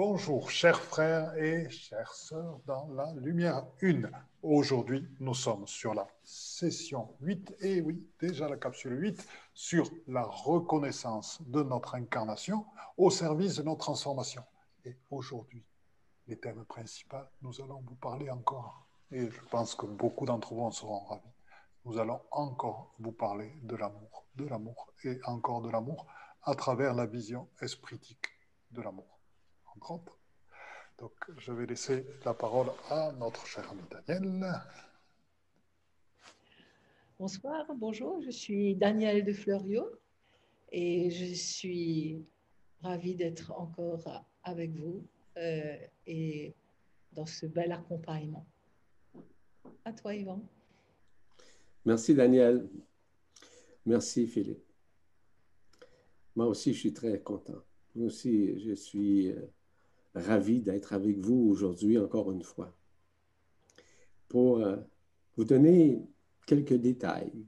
Bonjour, chers frères et chères sœurs dans la lumière une. Aujourd'hui, nous sommes sur la session 8, et oui, déjà la capsule 8, sur la reconnaissance de notre incarnation au service de notre transformation. Et aujourd'hui, les thèmes principaux, nous allons vous parler encore, et je pense que beaucoup d'entre vous en seront ravis, nous allons encore vous parler de l'amour, de l'amour et encore de l'amour à travers la vision espritique de l'amour. Donc, je vais laisser la parole à notre cher ami Daniel. Bonsoir, bonjour, je suis Daniel de Fleurio et je suis ravie d'être encore avec vous euh, et dans ce bel accompagnement. À toi, Yvan. Merci, Daniel. Merci, Philippe. Moi aussi, je suis très content. Moi aussi, je suis euh, ravi d'être avec vous aujourd'hui encore une fois pour euh, vous donner quelques détails,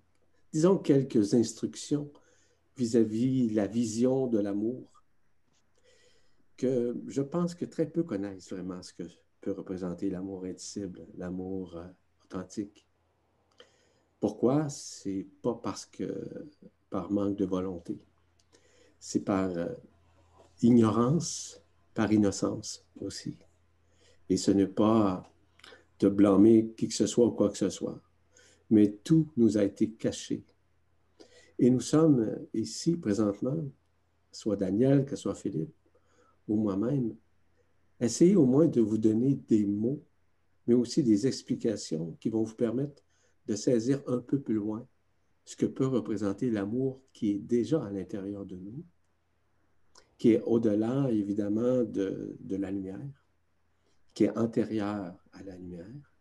disons quelques instructions vis-à-vis la vision de l'amour que je pense que très peu connaissent vraiment ce que peut représenter l'amour indicible, l'amour euh, authentique. Pourquoi? C'est pas parce que par manque de volonté. C'est par euh, ignorance par innocence aussi. Et ce n'est pas de blâmer qui que ce soit ou quoi que ce soit, mais tout nous a été caché. Et nous sommes ici présentement, soit Daniel, que soit Philippe, ou moi-même, essayez au moins de vous donner des mots, mais aussi des explications qui vont vous permettre de saisir un peu plus loin ce que peut représenter l'amour qui est déjà à l'intérieur de nous qui est au-delà, évidemment, de, la lumière, qui est antérieur à la lumière,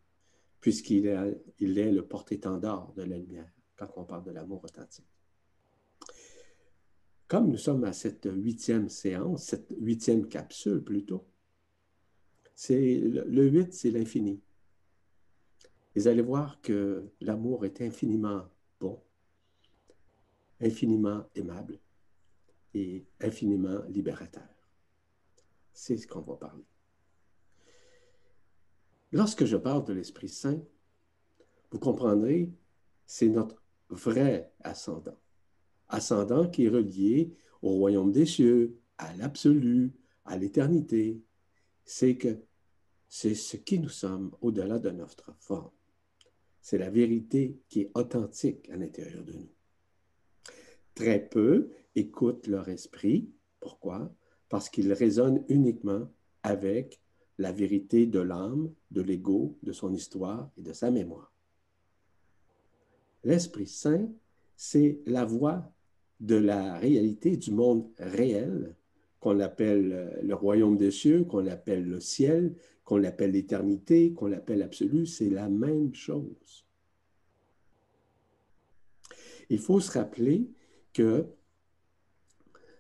puisqu'il est, le porte-étendard de la lumière quand on parle de l'amour authentique. Comme nous sommes à cette huitième séance, cette huitième capsule plutôt, c'est le huit, c'est l'infini. Vous allez voir que l'amour est infiniment bon, infiniment aimable, et infiniment libérateur. C'est ce qu'on va parler. Lorsque je parle de l'Esprit Saint, vous comprendrez, c'est notre vrai ascendant. Ascendant qui est relié au royaume des cieux, à l'absolu, à l'éternité. C'est que c'est ce qui nous sommes au-delà de notre forme. C'est la vérité qui est authentique à l'intérieur de nous. Très peu écoutent leur esprit. Pourquoi? Parce qu'ils résonnent uniquement avec la vérité de l'âme, de l'ego, de son histoire et de sa mémoire. L'Esprit Saint, c'est la voix de la réalité du monde réel, qu'on appelle euh, le royaume des cieux, qu'on appelle le ciel, qu'on appelle l'éternité, qu'on appelle l'absolu, c'est la même chose. Il faut se rappeler que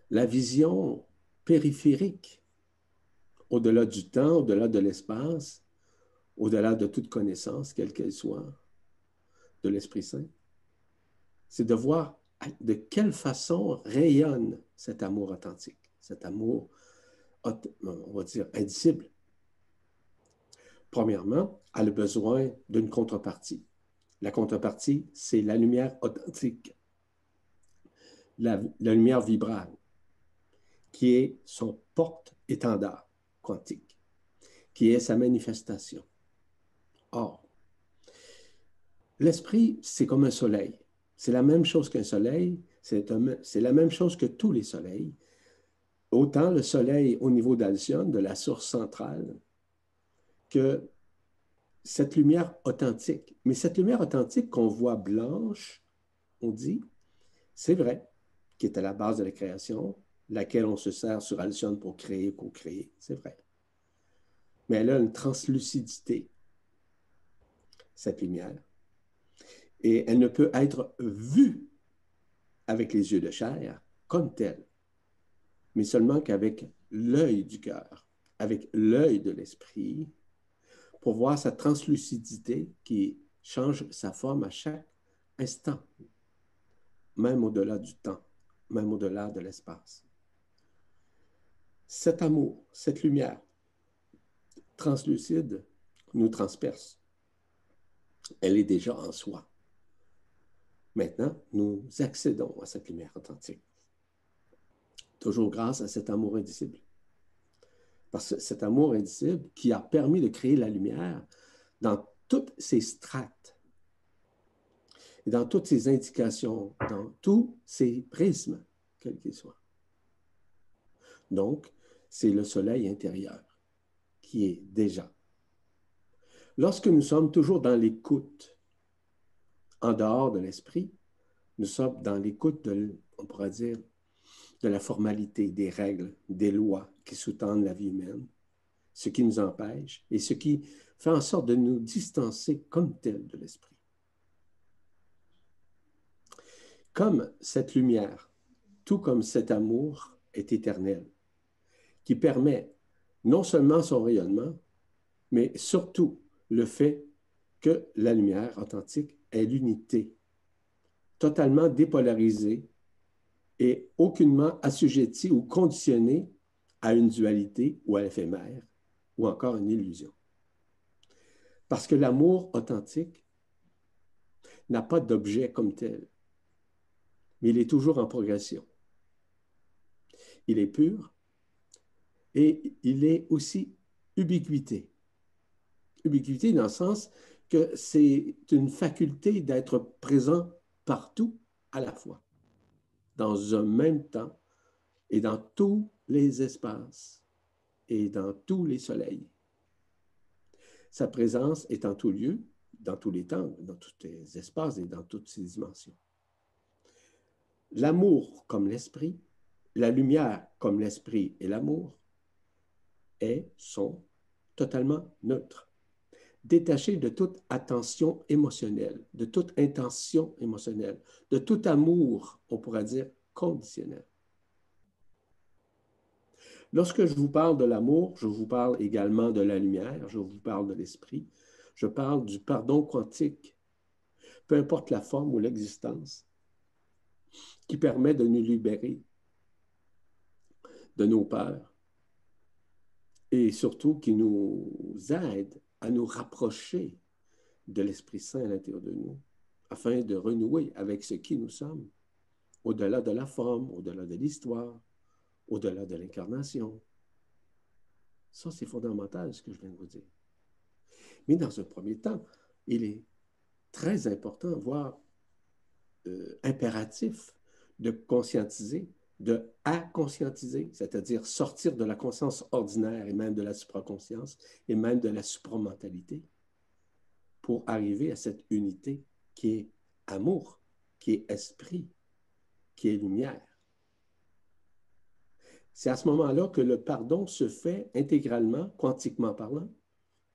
la vision périphérique, au-delà du temps, au-delà de l'espace, au-delà de toute connaissance, quelle qu'elle soit, de l'Esprit Saint, c'est de voir de quelle façon rayonne cet amour authentique, cet amour, on va dire, indicible. Premièrement, a besoin d'une contrepartie. La contrepartie, c'est la lumière authentique, la, la lumière vibrale qui est son porte-étendard quantique, qui est sa manifestation. Or, l'esprit, c'est comme un soleil. C'est la même chose qu'un soleil, c'est la même chose que tous les soleils. Autant le soleil au niveau d'Alcyone, de la source centrale, que cette lumière authentique. Mais cette lumière authentique qu'on voit blanche, on dit, c'est vrai, qui est à la base de la création, laquelle on se sert sur Alcyone pour créer, co-créer, c'est vrai. Mais elle a une translucidité, cette lumière. Et elle ne peut être vue avec les yeux de chair comme telle, mais seulement qu'avec l'œil du cœur, avec l'œil de l'esprit, pour voir sa translucidité qui change sa forme à chaque instant, même au-delà du temps, même au-delà de l'espace. Cet amour, cette lumière translucide nous transperce. Elle est déjà en soi. Maintenant, nous accédons à cette lumière authentique. Toujours grâce à cet amour indicible. Parce que cet amour indicible qui a permis de créer la lumière dans toutes ses strates, et dans toutes ses indications, dans tous ses prismes, quels qu'ils soient. Donc, c'est le soleil intérieur qui est déjà. Lorsque nous sommes toujours dans l'écoute, en dehors de l'esprit, nous sommes dans l'écoute de, on pourrait dire, de la formalité, des règles, des lois qui sous-tendent la vie humaine, ce qui nous empêche et ce qui fait en sorte de nous distancer comme tel de l'esprit. Comme cette lumière, tout comme cet amour est éternel, qui permet non seulement son rayonnement, mais surtout le fait que la lumière authentique est l'unité, totalement dépolarisée et aucunement assujettie ou conditionnée à une dualité ou à l'éphémère ou encore une illusion. Parce que l'amour authentique n'a pas d'objet comme tel, mais il est toujours en progression. Il est pur et il est aussi ubiquité. Ubiquité dans le sens que c'est une faculté d'être présent partout à la fois, dans un même temps et dans tous les espaces et dans tous les soleils. Sa présence est en tout lieu, dans tous les temps, dans tous les espaces et dans toutes ses dimensions. L'amour comme l'esprit, la lumière comme l'esprit et l'amour est, sont totalement neutres détaché de toute attention émotionnelle, de toute intention émotionnelle, de tout amour, on pourrait dire, conditionnel. Lorsque je vous parle de l'amour, je vous parle également de la lumière, je vous parle de l'esprit, je parle du pardon quantique, peu importe la forme ou l'existence, qui permet de nous libérer de nos peurs et surtout qui nous aide à nous rapprocher de l'Esprit Saint à l'intérieur de nous, afin de renouer avec ce qui nous sommes, au-delà de la forme, au-delà de l'histoire, au-delà de l'incarnation. Ça, c'est fondamental, ce que je viens de vous dire. Mais dans un premier temps, il est très important, voire euh, impératif, de conscientiser de à-conscientiser, c'est-à-dire sortir de la conscience ordinaire et même de la supraconscience et même de la supramentalité pour arriver à cette unité qui est amour, qui est esprit, qui est lumière. C'est à ce moment-là que le pardon se fait intégralement, quantiquement parlant,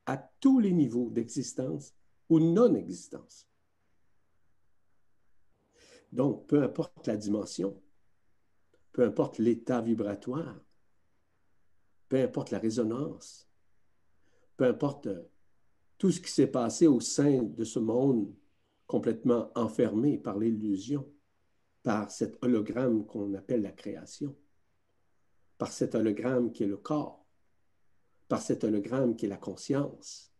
à tous les niveaux d'existence ou non-existence. Donc, peu importe la dimension, peu importe l'état vibratoire, peu importe la résonance, peu importe euh, tout ce qui s'est passé au sein de ce monde complètement enfermé par l'illusion, par cet hologramme qu'on appelle la création, par cet hologramme qui est le corps, par cet hologramme qui est la conscience,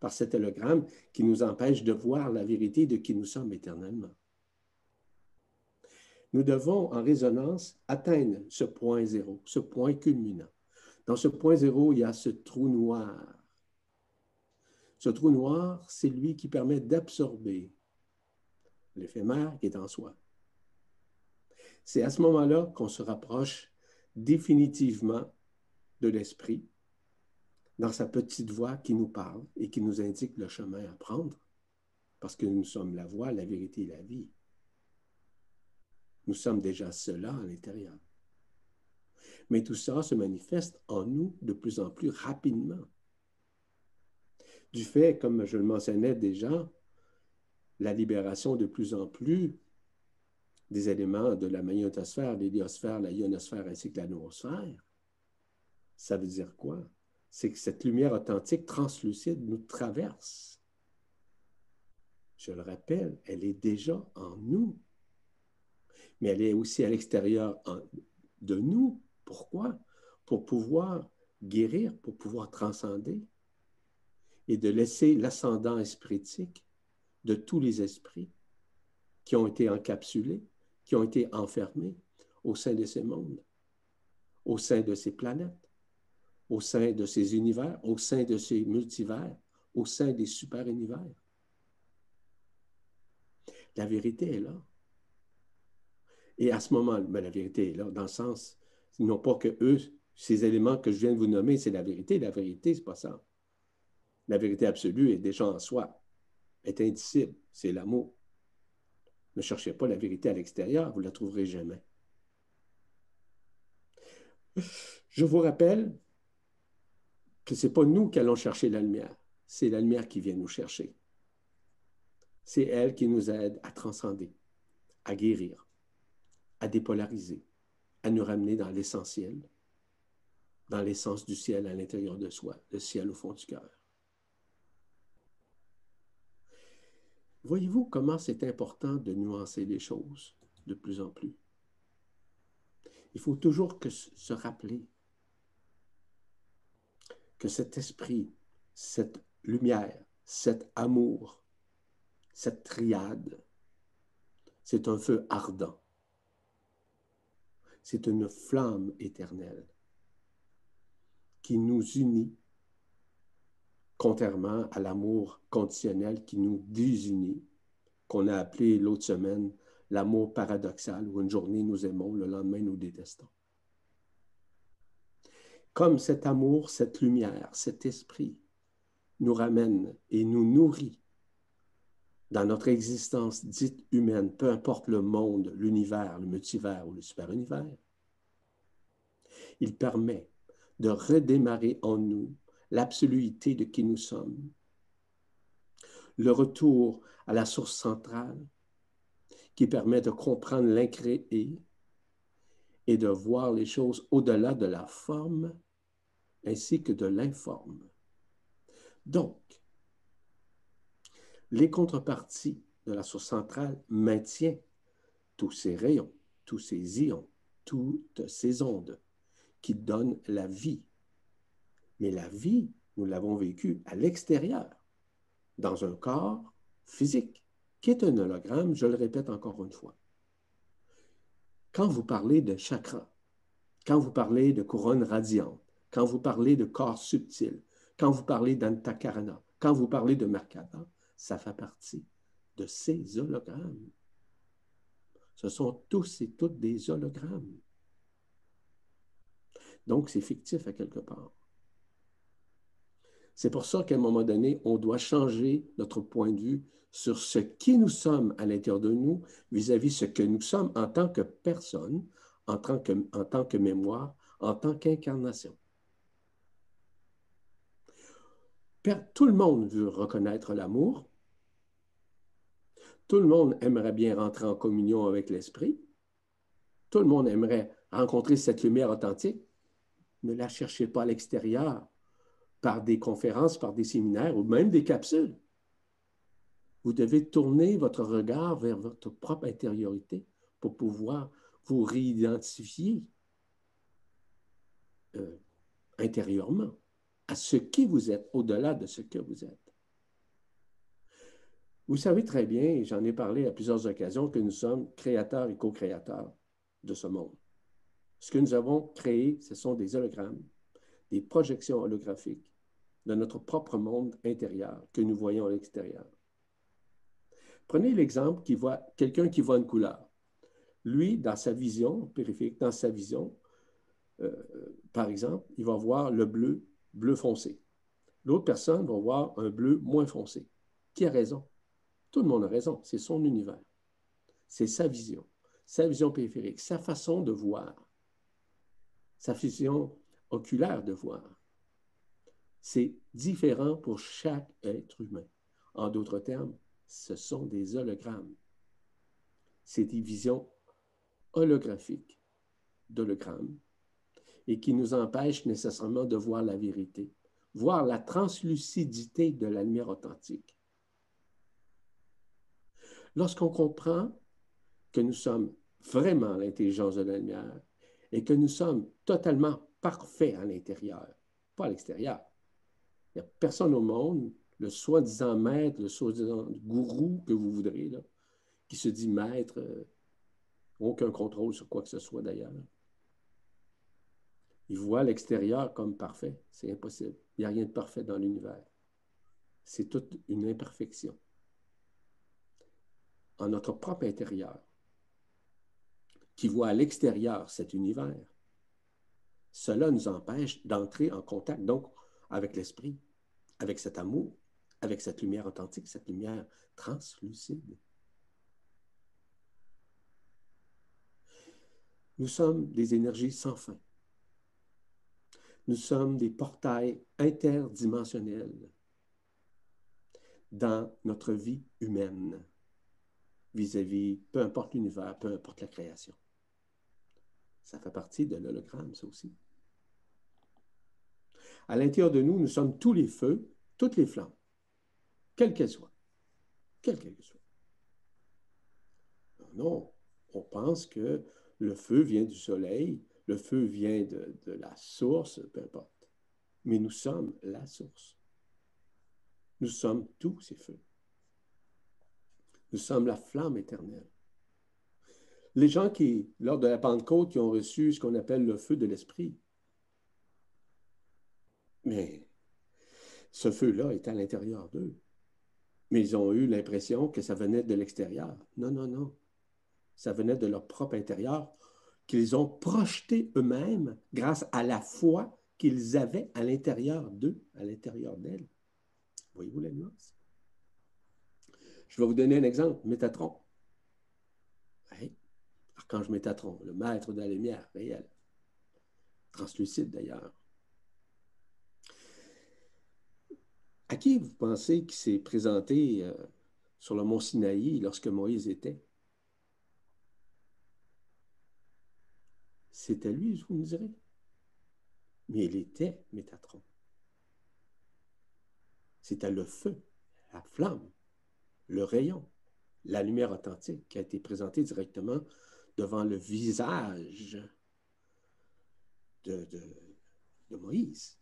par cet hologramme qui nous empêche de voir la vérité de qui nous sommes éternellement nous devons, en résonance, atteindre ce point zéro, ce point culminant. Dans ce point zéro, il y a ce trou noir. Ce trou noir, c'est lui qui permet d'absorber l'éphémère qui est en soi. C'est à ce moment-là qu'on se rapproche définitivement de l'esprit dans sa petite voix qui nous parle et qui nous indique le chemin à prendre, parce que nous sommes la voie, la vérité et la vie. Nous sommes déjà cela à l'intérieur. Mais tout ça se manifeste en nous de plus en plus rapidement. Du fait, comme je le mentionnais déjà, la libération de plus en plus des éléments de la magnétosphère, l'héliosphère, la ionosphère ainsi que la noosphère, ça veut dire quoi? C'est que cette lumière authentique translucide nous traverse. Je le rappelle, elle est déjà en nous mais elle est aussi à l'extérieur de nous. Pourquoi? pour pouvoir guérir, pour pouvoir transcender et de laisser l'ascendant espritique de tous les esprits qui ont été encapsulés, qui ont été enfermés au sein de ces mondes, au sein de ces planètes, au sein de ces univers, au sein de ces multivers, au sein des super-univers. La vérité est là. Et à ce moment, ben, la vérité est là, dans le sens, non pas que eux, ces éléments que je viens de vous nommer, c'est la vérité. La vérité, c'est pas ça. La vérité absolue est déjà en soi, est indicible, c'est l'amour. Ne cherchez pas la vérité à l'extérieur, vous ne la trouverez jamais. Je vous rappelle que ce n'est pas nous qui allons chercher la lumière, c'est la lumière qui vient nous chercher. C'est elle qui nous aide à transcender, à guérir, à dépolariser, à nous ramener dans l'essentiel, dans l'essence du ciel à l'intérieur de soi, le ciel au fond du cœur. Voyez-vous comment c'est important de nuancer les choses de plus en plus? Il faut toujours que se rappeler que cet esprit, cette lumière, cet amour, cette triade, c'est un feu ardent. C'est une flamme éternelle qui nous unit, contrairement à l'amour conditionnel qui nous désunit, qu'on a appelé l'autre semaine l'amour paradoxal, où une journée nous aimons, le lendemain nous détestons. Comme cet amour, cette lumière, cet esprit nous ramène et nous nourrit dans notre existence dite humaine, peu importe le monde, l'univers, le multivers ou le super-univers, il permet de redémarrer en nous l'absoluité de qui nous sommes, le retour à la source centrale qui permet de comprendre l'incréé et de voir les choses au-delà de la forme ainsi que de l'informe. Donc, les contreparties de la source centrale maintiennent tous ces rayons, tous ces ions, toutes ces ondes qui donnent la vie. Mais la vie, nous l'avons vécue à l'extérieur, dans un corps physique, qui est un hologramme, je le répète encore une fois. Quand vous parlez de chakra, quand vous parlez de couronne radiante, quand vous parlez de corps subtil, quand vous parlez d'antakarana, quand vous parlez de Merkaba, ça fait partie de ces hologrammes. Ce sont tous et toutes des hologrammes. Donc, c'est fictif à quelque part. C'est pour ça qu'à un moment donné, on doit changer notre point de vue sur ce qui nous sommes à l'intérieur de nous vis-à-vis de ce que nous sommes en tant que personne, en tant que, en tant que mémoire, en tant qu'incarnation. Tout le monde veut reconnaître l'amour. Tout le monde aimerait bien rentrer en communion avec l'Esprit. Tout le monde aimerait rencontrer cette lumière authentique. Ne la cherchez pas à l'extérieur par des conférences, par des séminaires ou même des capsules. Vous devez tourner votre regard vers votre propre intériorité pour pouvoir vous réidentifier euh, intérieurement à ce qui vous êtes, au-delà de ce que vous êtes. Vous savez très bien, et j'en ai parlé à plusieurs occasions, que nous sommes créateurs et co-créateurs de ce monde. Ce que nous avons créé, ce sont des hologrammes, des projections holographiques de notre propre monde intérieur que nous voyons à l'extérieur. Prenez l'exemple qui voit quelqu'un qui voit une couleur. Lui, dans sa vision périphérique, dans sa vision, euh, par exemple, il va voir le bleu, bleu foncé. L'autre personne va voir un bleu moins foncé. Qui a raison? Tout le monde a raison. C'est son univers. C'est sa vision, sa vision périphérique, sa façon de voir, sa vision oculaire de voir. C'est différent pour chaque être humain. En d'autres termes, ce sont des hologrammes. C'est des visions holographiques d'hologrammes et qui nous empêchent nécessairement de voir la vérité, voir la translucidité de la lumière authentique. Lorsqu'on comprend que nous sommes vraiment l'intelligence de la lumière et que nous sommes totalement parfait à l'intérieur, pas à l'extérieur. Il n'y a personne au monde, le soi-disant maître, le soi-disant gourou que vous voudrez, qui se dit maître, euh, aucun contrôle sur quoi que ce soit d'ailleurs. Il voit l'extérieur comme parfait. C'est impossible. Il n'y a rien de parfait dans l'univers. C'est toute une imperfection. En notre propre intérieur, qui voit à l'extérieur cet univers, cela nous empêche d'entrer en contact donc avec l'esprit, avec cet amour, avec cette lumière authentique, cette lumière translucide. Nous sommes des énergies sans fin. Nous sommes des portails interdimensionnels dans notre vie humaine vis-à-vis, peu importe l'univers, peu importe la création. Ça fait partie de l'hologramme, ça aussi. À l'intérieur de nous, nous sommes tous les feux, toutes les flammes, quelles qu'elles soient. Quelles qu'elles soient. Non, on pense que le feu vient du soleil, le feu vient de, la source, peu importe. Mais nous sommes la source. Nous sommes tous ces feux. Nous sommes la flamme éternelle. Les gens qui, lors de la Pentecôte, ont reçu ce qu'on appelle le feu de l'Esprit, mais ce feu-là est à l'intérieur d'eux. Mais ils ont eu l'impression que ça venait de l'extérieur. Non, non, non. Ça venait de leur propre intérieur qu'ils ont projeté eux-mêmes grâce à la foi qu'ils avaient à l'intérieur d'eux, à l'intérieur d'elles. Voyez-vous la nuance? Je vais vous donner un exemple, Métatron. Archange Métatron, le maître de la lumière réelle, translucide d'ailleurs. À qui vous pensez qu'il s'est présenté euh, sur le mont Sinaï lorsque Moïse était? C'était lui, je vous me direz. Mais il était Métatron. C'était le feu, la flamme, le rayon, la lumière authentique qui a été présentée directement devant le visage de, Moïse.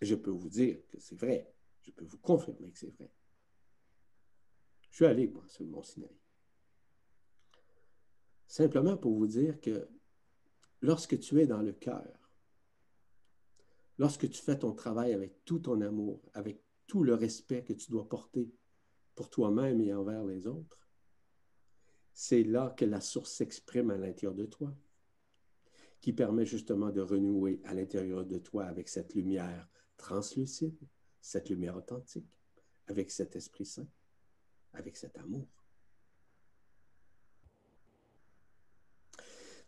Je peux vous dire que c'est vrai. Je peux vous confirmer que c'est vrai. Je suis allé, moi, sur le mont Sinaï. Simplement pour vous dire que lorsque tu es dans le cœur, lorsque tu fais ton travail avec tout ton amour, avec tout le respect que tu dois porter pour toi-même et envers les autres, c'est là que la source s'exprime à l'intérieur de toi, qui permet justement de renouer à l'intérieur de toi avec cette lumière translucide, cette lumière authentique, avec cet Esprit Saint, avec cet amour.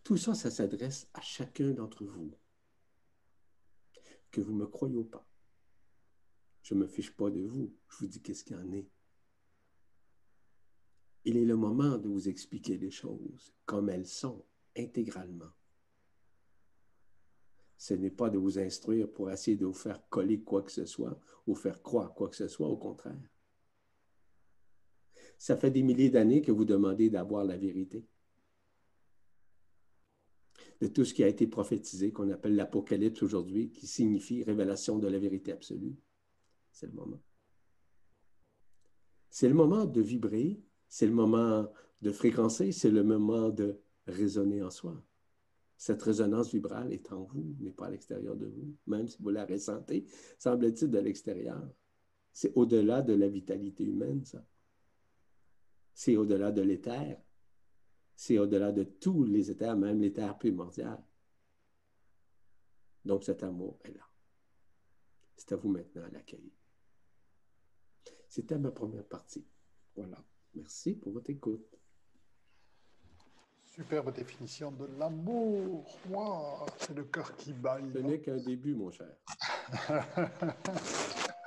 Tout ça, ça s'adresse à chacun d'entre vous. Que vous me croyez ou pas. Je ne me fiche pas de vous. Je vous dis qu'est-ce qu'il en est. Il est le moment de vous expliquer les choses comme elles sont, intégralement. Ce n'est pas de vous instruire pour essayer de vous faire coller quoi que ce soit ou faire croire quoi que ce soit, au contraire. Ça fait des milliers d'années que vous demandez d'avoir la vérité de tout ce qui a été prophétisé, qu'on appelle l'Apocalypse aujourd'hui, qui signifie révélation de la vérité absolue. C'est le moment. C'est le moment de vibrer, c'est le moment de fréquencer, c'est le moment de résonner en soi. Cette résonance vibrale est en vous, mais pas à l'extérieur de vous, même si vous la ressentez, semble-t-il, de l'extérieur. C'est au-delà de la vitalité humaine, ça. C'est au-delà de l'éther c'est au-delà de tous les états, même l'état primordial. Donc cet amour est là. C'est à vous maintenant à l'accueillir. C'était ma première partie. Voilà. Merci pour votre écoute. Superbe définition de l'amour. Wow, c'est le cœur qui bat. Ce n'est qu'un début, mon cher.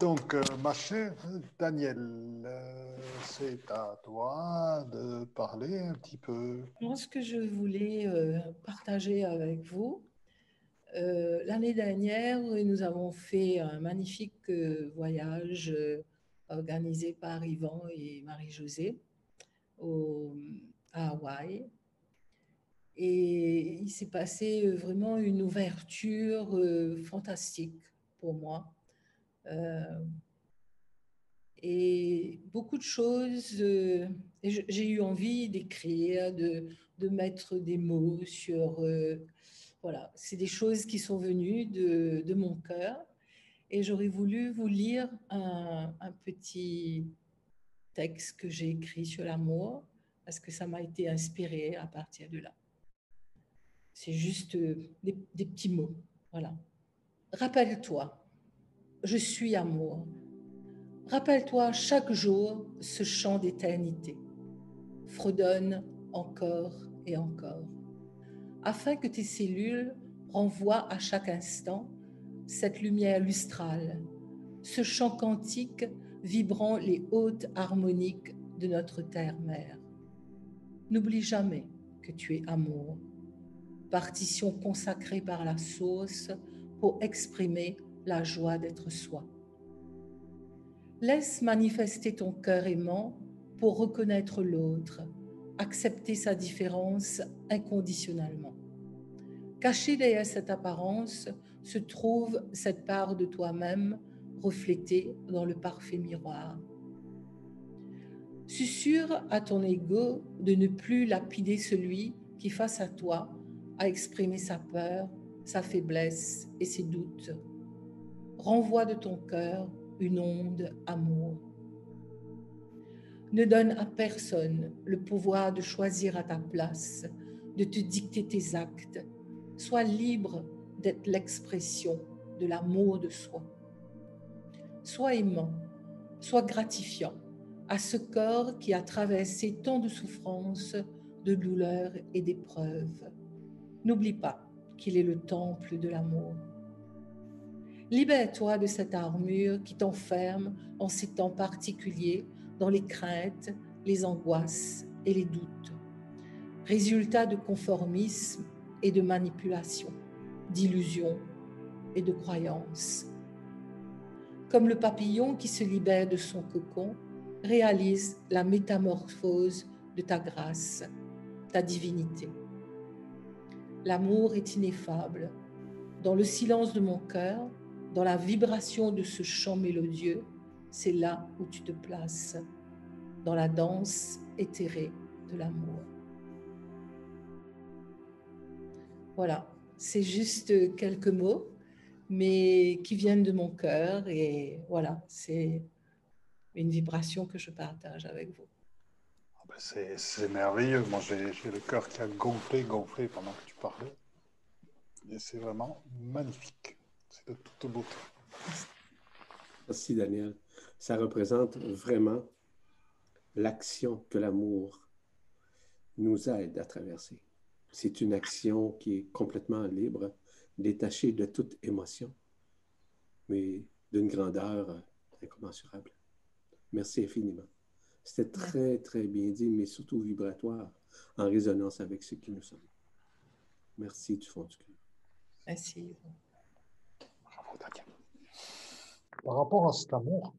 Donc, euh, ma chère Danielle, euh, c'est à toi de parler un petit peu. Moi, ce que je voulais euh, partager avec vous, l'année dernière, nous avons fait un magnifique voyage organisé par Yvan et Marie-Josée à Hawaï. Et il s'est passé euh, vraiment une ouverture euh, fantastique pour moi. et beaucoup de choses, j'ai eu envie d'écrire, de, de, mettre des mots sur... voilà, c'est des choses qui sont venues de, de mon cœur. Et j'aurais voulu vous lire un, petit texte que j'ai écrit sur l'amour, parce que ça m'a été inspiré à partir de là. C'est juste euh, des, des, petits mots. Voilà. Rappelle-toi, je suis amour. Rappelle-toi chaque jour ce chant d'éternité. Fredonne encore et encore, afin que tes cellules renvoient à chaque instant cette lumière lustrale, ce chant quantique vibrant les hautes harmoniques de notre terre-mère. N'oublie jamais que tu es amour, partition consacrée par la source pour exprimer la joie d'être soi. Laisse manifester ton cœur aimant pour reconnaître l'autre, accepter sa différence inconditionnellement. Caché derrière cette apparence se trouve cette part de toi-même reflétée dans le parfait miroir. Susurre à ton ego de ne plus lapider celui qui, face à toi, a exprimé sa peur, sa faiblesse et ses doutes. Renvoie de ton cœur une onde amour. Ne donne à personne le pouvoir de choisir à ta place, de te dicter tes actes. Sois libre d'être l'expression de l'amour de soi. Sois aimant, sois gratifiant à ce corps qui a traversé tant de souffrances, de douleurs et d'épreuves. N'oublie pas qu'il est le temple de l'amour. Libère-toi de cette armure qui t'enferme en ces temps particuliers dans les craintes, les angoisses et les doutes. Résultat de conformisme et de manipulation, d'illusion et de croyances. Comme le papillon qui se libère de son cocon, réalise la métamorphose de ta grâce, ta divinité. L'amour est ineffable. Dans le silence de mon cœur, dans la vibration de ce chant mélodieux, c'est là où tu te places, dans la danse éthérée de l'amour. Voilà, c'est juste quelques mots, mais qui viennent de mon cœur et voilà, c'est une vibration que je partage avec vous. Ah ben, c'est merveilleux. Moi, j'ai le cœur qui a gonflé, gonflé pendant que tu parlais. Et c'est vraiment magnifique. C'est de toute beauté. Merci, Daniel. Ça représente vraiment l'action que l'amour nous aide à traverser. C'est une action qui est complètement libre, détachée de toute émotion, mais d'une grandeur incommensurable. Merci infiniment. C'était très, très bien dit, mais surtout vibratoire, en résonance avec ce qui nous sommes. Merci du fond du cœur. Merci. Bravo, Daniel. Par rapport à cet amour,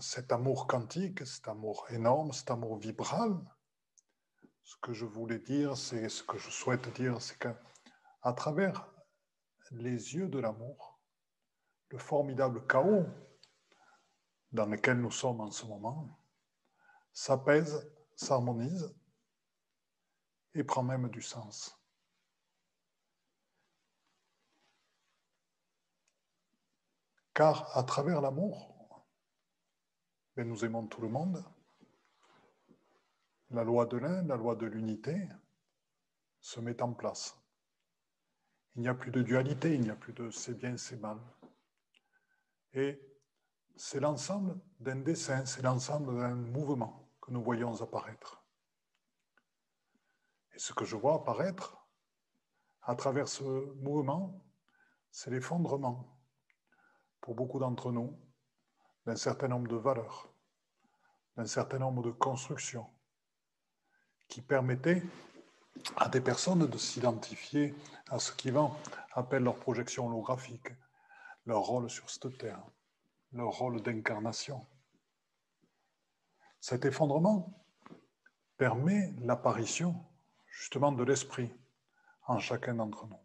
cet amour quantique, cet amour énorme, cet amour vibral, ce que je voulais dire, c'est ce que je souhaite dire, c'est qu'à travers les yeux de l'amour, le formidable chaos dans lequel nous sommes en ce moment s'apaise, s'harmonise et prend même du sens. Car à travers l'amour, ben, nous aimons tout le monde. La loi de l'un, la loi de l'unité se met en place. Il n'y a plus de dualité, il n'y a plus de c'est bien, c'est mal. Et c'est l'ensemble d'un dessin, c'est l'ensemble d'un mouvement que nous voyons apparaître. Et ce que je vois apparaître à travers ce mouvement, c'est l'effondrement, pour beaucoup d'entre nous, d'un certain nombre de valeurs, d'un certain nombre de constructions qui permettaient à des personnes de s'identifier à ce qu'Ivan appelle leur projection holographique, leur rôle sur cette terre, leur rôle d'incarnation. Cet effondrement permet l'apparition justement de l'esprit en chacun d'entre nous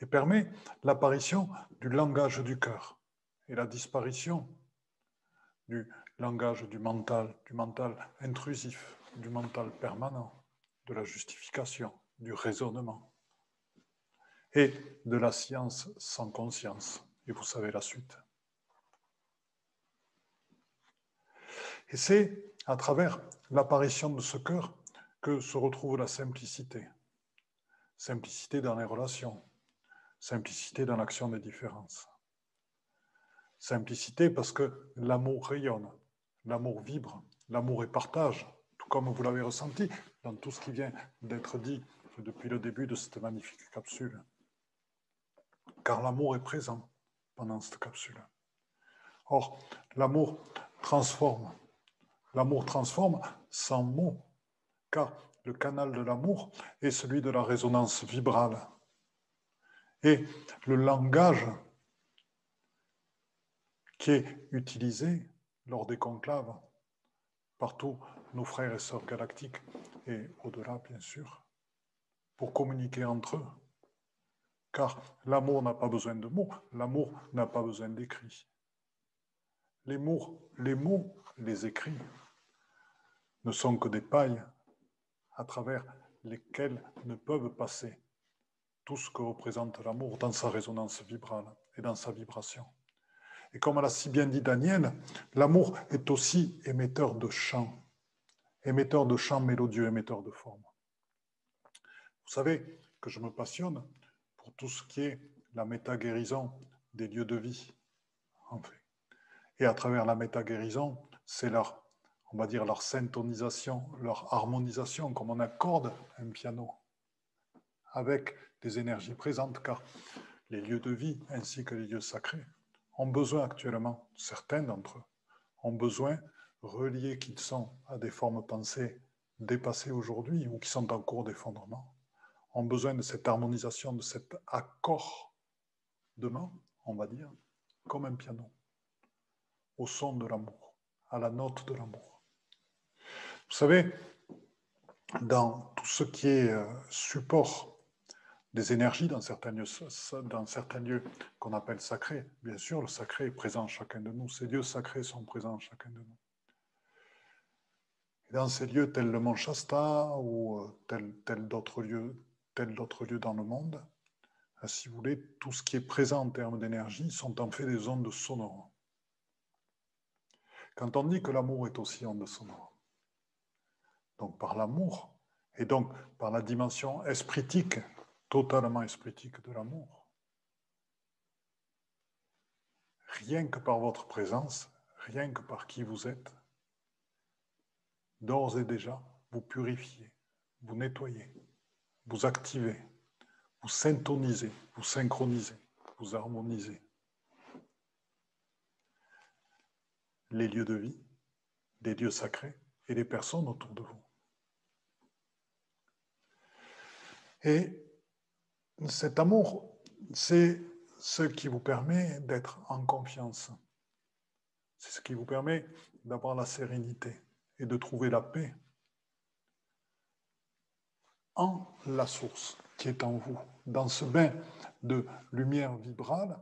et permet l'apparition du langage du cœur et la disparition du langage du mental, du mental intrusif, du mental permanent, de la justification, du raisonnement et de la science sans conscience. Et vous savez la suite. Et c'est à travers l'apparition de ce cœur que se retrouve la simplicité. Simplicité dans les relations, simplicité dans l'action des différences. Simplicité parce que l'amour rayonne, l'amour vibre, l'amour est partage, tout comme vous l'avez ressenti dans tout ce qui vient d'être dit depuis le début de cette magnifique capsule. Car l'amour est présent pendant cette capsule. Or, l'amour transforme. L'amour transforme sans mots, car le canal de l'amour est celui de la résonance vibrale. Et le langage qui est utilisé lors des conclaves par tous nos frères et sœurs galactiques et au-delà, bien sûr, pour communiquer entre eux. Car l'amour n'a pas besoin de mots, l'amour n'a pas besoin d'écrits. Les mots, les mots, les écrits ne sont que des pailles à travers lesquelles ne peuvent passer tout ce que représente l'amour dans sa résonance vibrale et dans sa vibration. Et comme l'a si bien dit Daniel, l'amour est aussi émetteur de chants, émetteur de chants mélodieux, émetteur de formes. Vous savez que je me passionne pour tout ce qui est la méta-guérison des lieux de vie, en fait. Et à travers la méta-guérison, c'est leur, on va dire, leur syntonisation, leur harmonisation, comme on accorde un piano, avec des énergies présentes, car les lieux de vie ainsi que les lieux sacrés ont besoin actuellement, certains d'entre eux, ont besoin, reliés qu'ils sont à des formes pensées dépassées aujourd'hui ou qui sont en cours d'effondrement, ont besoin de cette harmonisation, de cet accordement, on va dire, comme un piano, au son de l'amour, à la note de l'amour. Vous savez, dans tout ce qui est euh, support des énergies dans certains lieux, dans certains lieux qu'on appelle sacrés. Bien sûr, le sacré est présent en chacun de nous. Ces lieux sacrés sont présents en chacun de nous. Dans ces lieux tels le Mont Shasta ou euh, tels tel d'autres lieux, d'autres lieux dans le monde, euh, si vous voulez, tout ce qui est présent en termes d'énergie sont en fait des ondes sonores. Quand on dit que l'amour est aussi onde sonore, donc par l'amour, et donc par la dimension espritique totalement espritique de l'amour. Rien que par votre présence, rien que par qui vous êtes, d'ores et déjà, vous purifiez, vous nettoyez, vous activez, vous syntonisez, vous synchronisez, vous harmonisez. Les lieux de vie, les lieux sacrés et les personnes autour de vous. Et cet amour, c'est ce qui vous permet d'être en confiance. C'est ce qui vous permet d'avoir la sérénité et de trouver la paix en la source qui est en vous, dans ce bain de lumière vibrale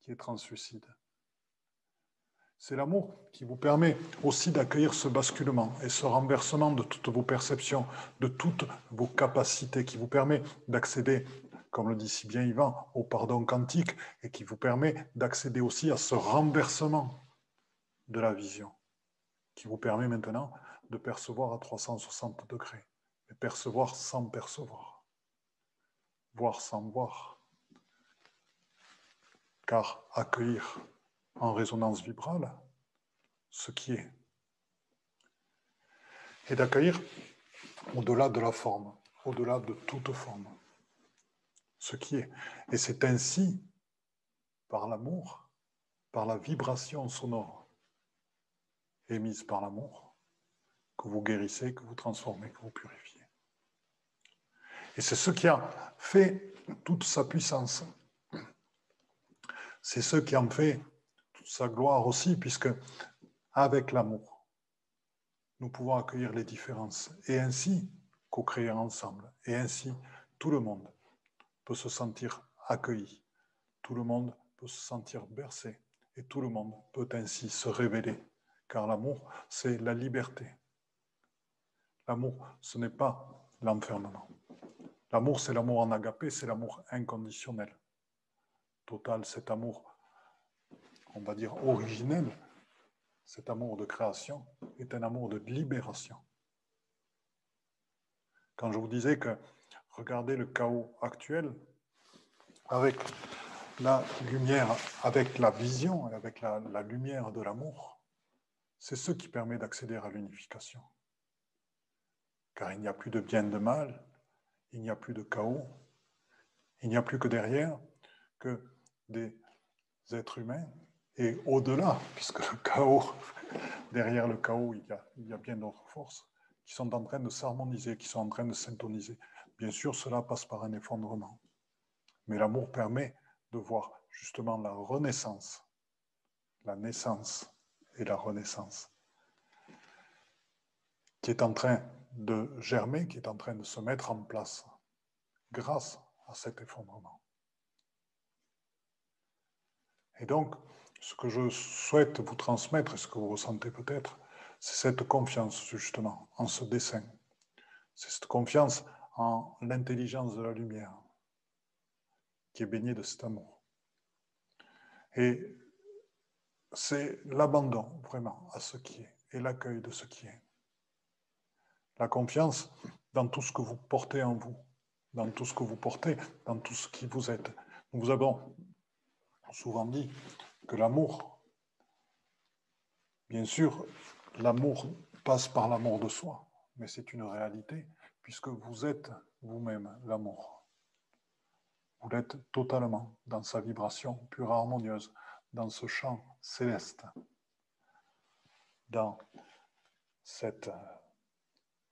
qui est translucide. C'est l'amour qui vous permet aussi d'accueillir ce basculement et ce renversement de toutes vos perceptions, de toutes vos capacités, qui vous permet d'accéder, comme le dit si bien Yvan, au pardon quantique et qui vous permet d'accéder aussi à ce renversement de la vision, qui vous permet maintenant de percevoir à 360 degrés, et percevoir sans percevoir, voir sans voir. Car accueillir en résonance vibrale ce qui est. Et d'accueillir au-delà de la forme, au-delà de toute forme, ce qui est. Et c'est ainsi, par l'amour, par la vibration sonore émise par l'amour, que vous guérissez, que vous transformez, que vous purifiez. Et c'est ce qui a fait toute sa puissance. C'est ce qui en fait sa gloire aussi, puisque avec l'amour, nous pouvons accueillir les différences et ainsi co-créer ensemble. Et ainsi, tout le monde peut se sentir accueilli, tout le monde peut se sentir bercé et tout le monde peut ainsi se révéler. Car l'amour, c'est la liberté. L'amour, ce n'est pas l'enfermement. L'amour, c'est l'amour en agapé, c'est l'amour inconditionnel. Total, cet amour, on va dire originel, cet amour de création est un amour de libération. Quand je vous disais que regardez le chaos actuel avec la lumière, avec la vision, avec la, la lumière de l'amour, c'est ce qui permet d'accéder à l'unification. Car il n'y a plus de bien et de mal, il n'y a plus de chaos, il n'y a plus que derrière que des êtres humains et au-delà, puisque le chaos, derrière le chaos, il y a, bien d'autres forces qui sont en train de s'harmoniser, qui sont en train de s'intoniser. Bien sûr, cela passe par un effondrement. Mais l'amour permet de voir justement la renaissance, la naissance et la renaissance, qui est en train de germer, qui est en train de se mettre en place grâce à cet effondrement. Et donc, ce que je souhaite vous transmettre, et ce que vous ressentez peut-être, c'est cette confiance justement en ce dessin. C'est cette confiance en l'intelligence de la lumière qui est baignée de cet amour. Et c'est l'abandon vraiment à ce qui est et l'accueil de ce qui est. La confiance dans tout ce que vous portez en vous, dans tout ce que vous portez, dans tout ce qui vous êtes. Nous vous avons souvent dit que l'amour, bien sûr, l'amour passe par l'amour de soi, mais c'est une réalité puisque vous êtes vous-même l'amour. Vous l'êtes totalement dans sa vibration pure harmonieuse, dans ce champ céleste, dans cette,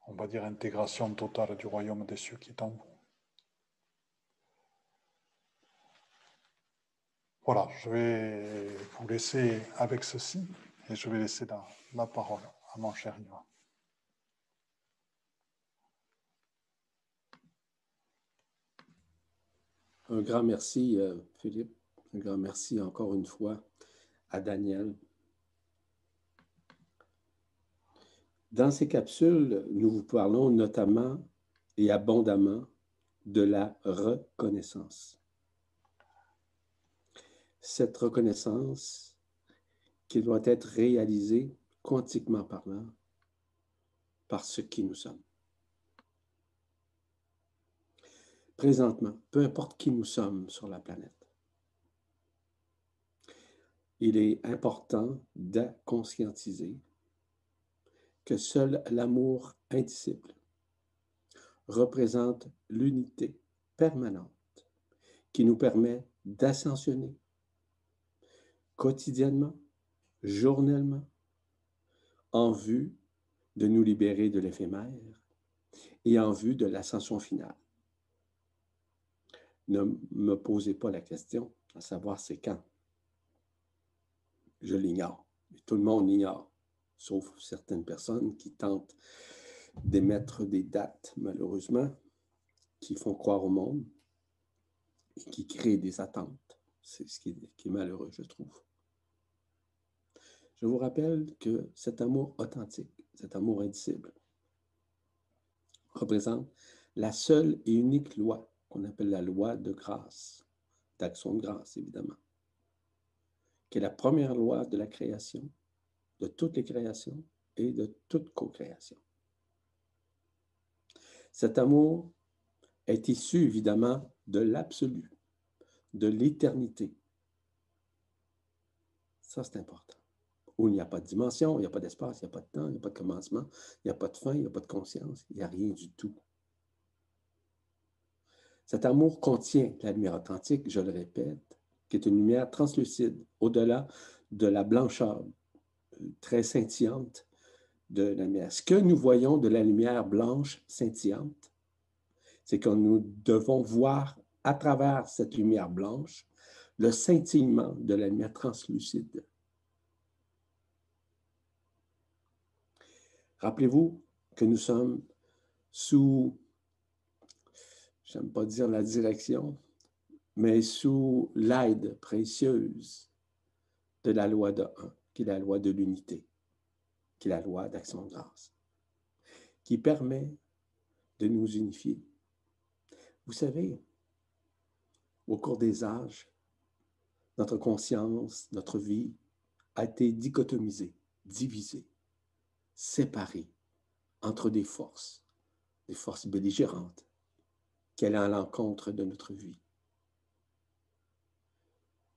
on va dire, intégration totale du royaume des cieux qui est en vous. Voilà, je vais vous laisser avec ceci et je vais laisser la, parole à mon cher Yvan. Un grand merci, euh, Philippe. Un grand merci encore une fois à Daniel. Dans ces capsules, nous vous parlons notamment et abondamment de la reconnaissance cette reconnaissance qui doit être réalisée quantiquement parlant par ce qui nous sommes. Présentement, peu importe qui nous sommes sur la planète, il est important de conscientiser que seul l'amour indicible représente l'unité permanente qui nous permet d'ascensionner quotidiennement, journellement, en vue de nous libérer de l'éphémère et en vue de l'ascension finale. Ne me posez pas la question à savoir c'est quand. Je l'ignore. Tout le monde l'ignore, sauf certaines personnes qui tentent d'émettre des dates, malheureusement, qui font croire au monde et qui créent des attentes. C'est ce qui est malheureux, je trouve. Je vous rappelle que cet amour authentique, cet amour indicible, représente la seule et unique loi qu'on appelle la loi de grâce, d'action de grâce évidemment, qui est la première loi de la création, de toutes les créations et de toute co-création. Cet amour est issu évidemment de l'absolu, de l'éternité. Ça, c'est important où il n'y a pas de dimension, il n'y a pas d'espace, il n'y a pas de temps, il n'y a pas de commencement, il n'y a pas de fin, il n'y a pas de conscience, il n'y a rien du tout. Cet amour contient la lumière authentique, je le répète, qui est une lumière translucide, au-delà de la blancheur euh, très scintillante de la lumière. Ce que nous voyons de la lumière blanche scintillante, c'est que nous devons voir à travers cette lumière blanche le scintillement de la lumière translucide Rappelez-vous que nous sommes sous, j'aime pas dire la direction, mais sous l'aide précieuse de la loi de 1, qui est la loi de l'unité, qui est la loi d'action de grâce, qui permet de nous unifier. Vous savez, au cours des âges, notre conscience, notre vie a été dichotomisée, divisée, séparée entre des forces, des forces belligérantes, qui allaient à l'encontre de notre vie.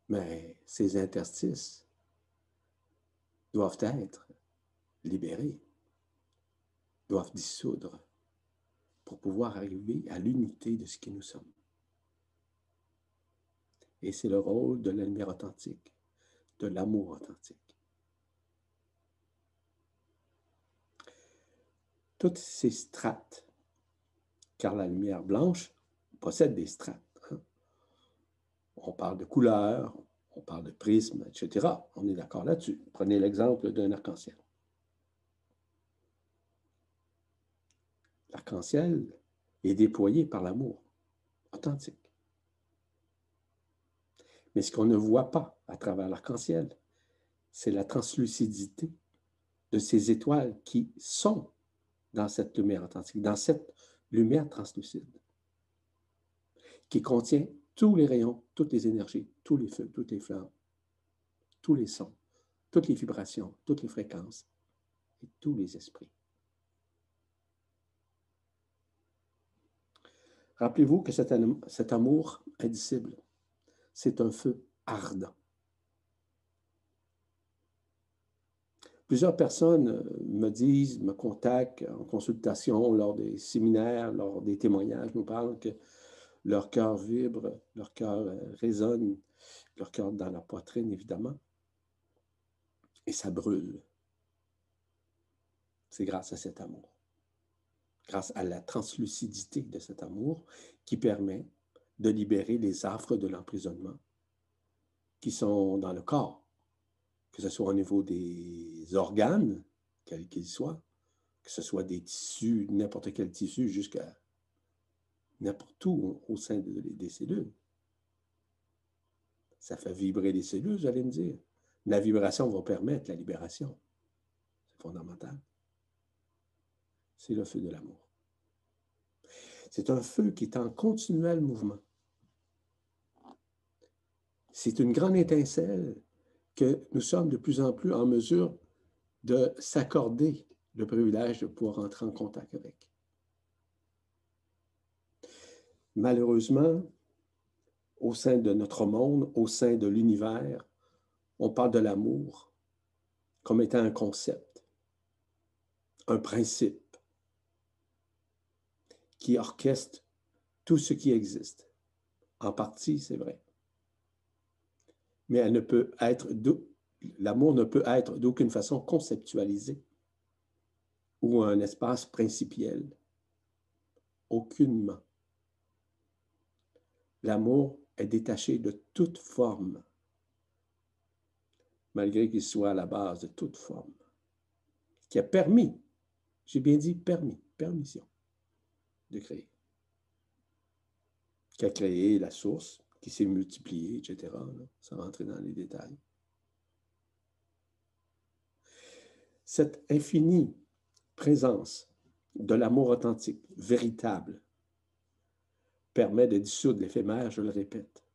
Mais ces interstices doivent être libérés, doivent dissoudre pour pouvoir arriver à l'unité de ce que nous sommes. Et c'est le rôle de la authentique, de l'amour authentique. Toutes ces strates, car la lumière blanche possède des strates. Hein. On parle de couleurs, on parle de prisme, etc. On est d'accord là-dessus. Prenez l'exemple d'un arc-en-ciel. L'arc-en-ciel est déployé par l'amour authentique. Mais ce qu'on ne voit pas à travers l'arc-en-ciel, c'est la translucidité de ces étoiles qui sont dans cette lumière authentique, dans cette lumière translucide, qui contient tous les rayons, toutes les énergies, tous les feux, toutes les flammes, tous les sons, toutes les vibrations, toutes les fréquences et tous les esprits. Rappelez-vous que cet, cet amour indicible c'est un feu ardent. Plusieurs personnes euh, me disent, me contactent en consultation, lors des séminaires, lors des témoignages, nous parlent que leur cœur vibre, leur cœur euh, résonne, leur cœur dans la poitrine, évidemment, et ça brûle. C'est grâce à cet amour, grâce à la translucidité de cet amour qui permet de libérer les affres de l'emprisonnement qui sont dans le corps, que ce soit au niveau des organes, quels qu'ils soient, que ce soit des tissus, n'importe quel tissu, jusqu'à n'importe où au sein des cellules. Ça fait vibrer les cellules, j'allais me dire. La vibration va permettre la libération. C'est fondamental. C'est le feu de l'amour. C'est un feu qui est en continuel mouvement. C'est une grande étincelle que nous sommes de plus en plus en mesure de s'accorder le privilège de pouvoir entrer en contact avec. Malheureusement, au sein de notre monde, au sein de l'univers, on parle de l'amour comme étant un concept, un principe qui orchestre tout ce qui existe. En partie, c'est vrai. Mais elle ne peut être, l'amour ne peut être d'aucune façon conceptualisé ou un espace principiel. Aucunement. L'amour est détaché de toute forme, malgré qu'il soit à la base de toute forme, qui a permis, j'ai bien dit permis, permission, de créer, qui a créé la source, qui s'est multiplié, etc., sans rentrer dans les détails. Cette infinie présence de l'amour authentique, véritable, permet de dissoudre l'éphémère, je le répète,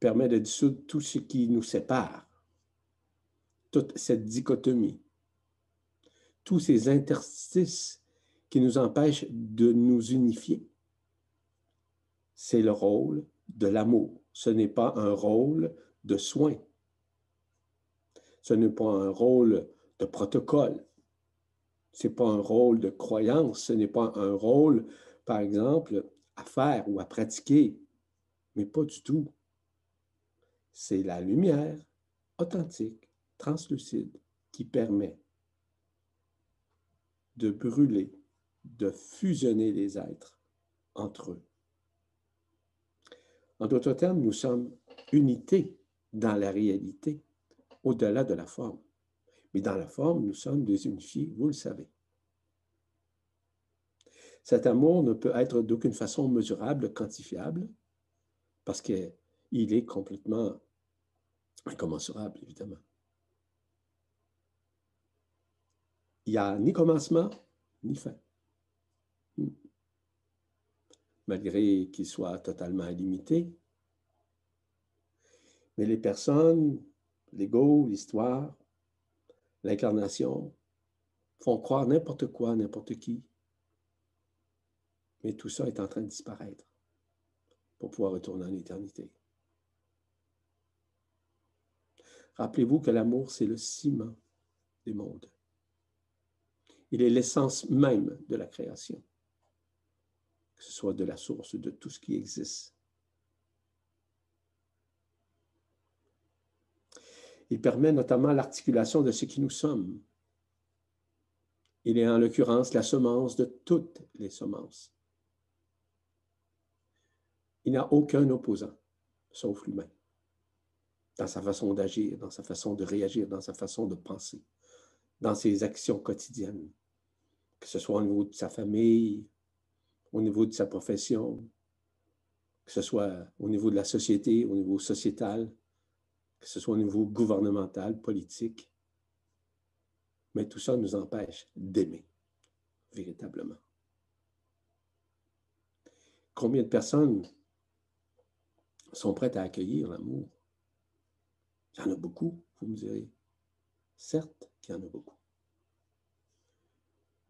permet de dissoudre tout ce qui nous sépare, toute cette dichotomie, tous ces interstices qui nous empêche de nous unifier. C'est le rôle de l'amour. Ce n'est pas un rôle de soin. Ce n'est pas un rôle de protocole. Ce n'est pas un rôle de croyance. Ce n'est pas un rôle, par exemple, à faire ou à pratiquer. Mais pas du tout. C'est la lumière authentique, translucide, qui permet de brûler de fusionner les êtres entre eux. En d'autres termes, nous sommes unités dans la réalité, au-delà de la forme. Mais dans la forme, nous sommes désunifiés, vous le savez. Cet amour ne peut être d'aucune façon mesurable, quantifiable, parce qu'il est complètement incommensurable, évidemment. Il n'y a ni commencement, ni fin. Malgré qu'il soit totalement illimité. Mais les personnes, l'ego, l'histoire, l'incarnation font croire n'importe quoi, n'importe qui. Mais tout ça est en train de disparaître pour pouvoir retourner en éternité. Rappelez-vous que l'amour, c'est le ciment des mondes. Il est l'essence même de la création, que ce soit de la source de tout ce qui existe. Il permet notamment l'articulation de ce qui nous sommes. Il est en l'occurrence la semence de toutes les semences. Il n'a aucun opposant, sauf l'humain, dans sa façon d'agir, dans sa façon de réagir, dans sa façon de penser, dans ses actions quotidiennes, que ce soit au niveau de sa famille, au niveau de sa profession, que ce soit au niveau de la société, au niveau sociétal, que ce soit au niveau gouvernemental, politique. Mais tout ça nous empêche d'aimer véritablement. Combien de personnes sont prêtes à accueillir l'amour? Il y en a beaucoup, vous me direz. Certes qu'il y en a beaucoup.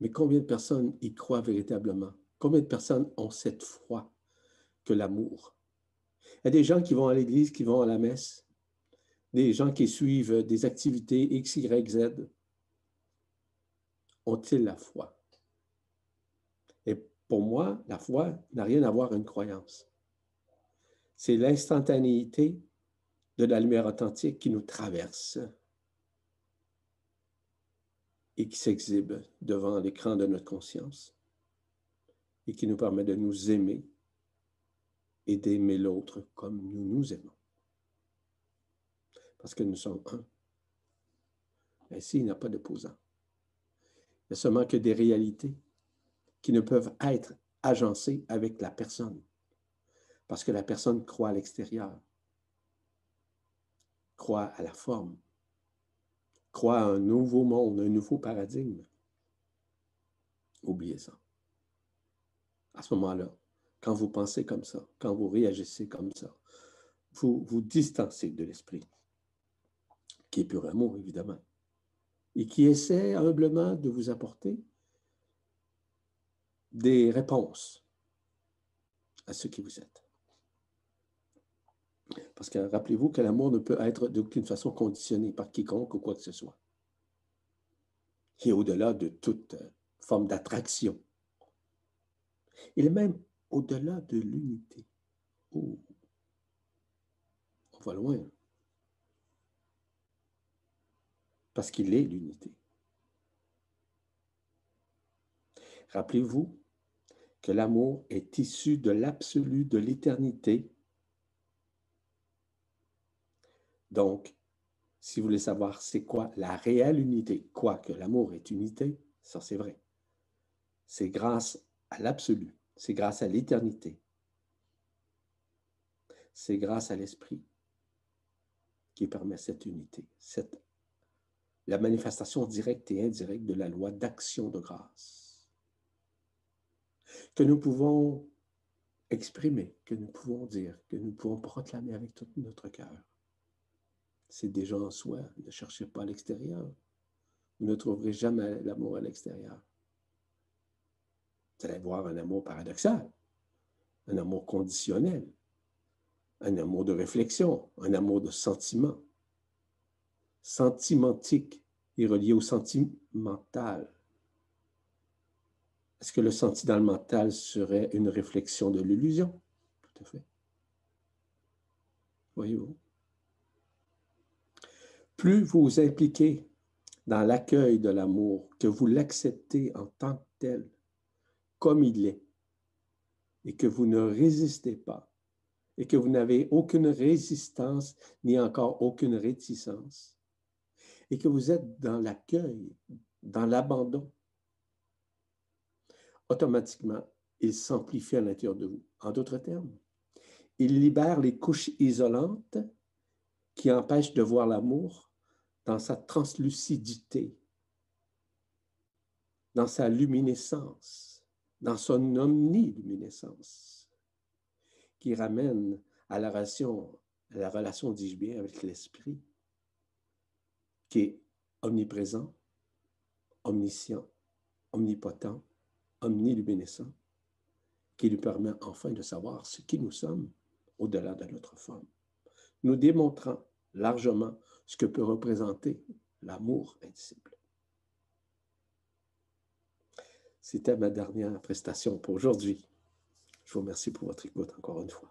Mais combien de personnes y croient véritablement? Combien de personnes ont cette foi que l'amour? Il y a des gens qui vont à l'église, qui vont à la messe, des gens qui suivent des activités X, Y, Z. Ont-ils la foi? Et pour moi, la foi n'a rien à voir avec une croyance. C'est l'instantanéité de la lumière authentique qui nous traverse et qui s'exhibe devant l'écran de notre conscience et qui nous permet de nous aimer et d'aimer l'autre comme nous nous aimons. Parce que nous sommes un. Ainsi, il n'y a pas d'opposant. Il n'y a seulement que des réalités qui ne peuvent être agencées avec la personne. Parce que la personne croit à l'extérieur, croit à la forme, croit à un nouveau monde, un nouveau paradigme. Oubliez ça. À ce moment-là, quand vous pensez comme ça, quand vous réagissez comme ça, vous vous distancez de l'esprit, qui est pur amour, évidemment, et qui essaie humblement de vous apporter des réponses à ce qui vous êtes. Parce que rappelez-vous que l'amour ne peut être d'aucune façon conditionné par quiconque ou quoi que ce soit. Est au-delà de toute euh, forme d'attraction. Il est même au-delà de l'unité. Oh. On va loin. Parce qu'il est l'unité. Rappelez-vous que l'amour est issu de l'absolu de l'éternité Donc, si vous voulez savoir c'est quoi la réelle unité, quoi que l'amour est unité, ça c'est vrai. C'est grâce à l'absolu, c'est grâce à l'éternité, c'est grâce à l'esprit qui permet cette unité, cette, la manifestation directe et indirecte de la loi d'action de grâce que nous pouvons exprimer, que nous pouvons dire, que nous pouvons proclamer avec tout notre cœur c'est déjà en soi. Ne cherchez pas à l'extérieur. Vous ne trouverez jamais l'amour à l'extérieur. Vous allez voir un amour paradoxal, un amour conditionnel, un amour de réflexion, un amour de sentiment, sentimentique et relié au sentimental. Est-ce que le sentimental serait une réflexion de l'illusion? Tout à fait. Voyez-vous? Plus vous vous impliquez dans l'accueil de l'amour, que vous l'acceptez en tant que tel, comme il est, et que vous ne résistez pas, et que vous n'avez aucune résistance ni encore aucune réticence, et que vous êtes dans l'accueil, dans l'abandon, automatiquement, il s'amplifie à l'intérieur de vous. En d'autres termes, il libère les couches isolantes qui empêchent de voir l'amour dans sa translucidité, dans sa luminescence, dans son omniluminescence, qui ramène à la relation, la relation, dis-je bien, avec l'esprit, qui est omniprésent, omniscient, omnipotent, omniluminescent, qui lui permet enfin de savoir ce qui nous sommes au-delà de notre forme, nous démontrant largement ce que peut représenter l'amour indicible. C'était ma dernière prestation pour aujourd'hui. Je vous remercie pour votre écoute encore une fois.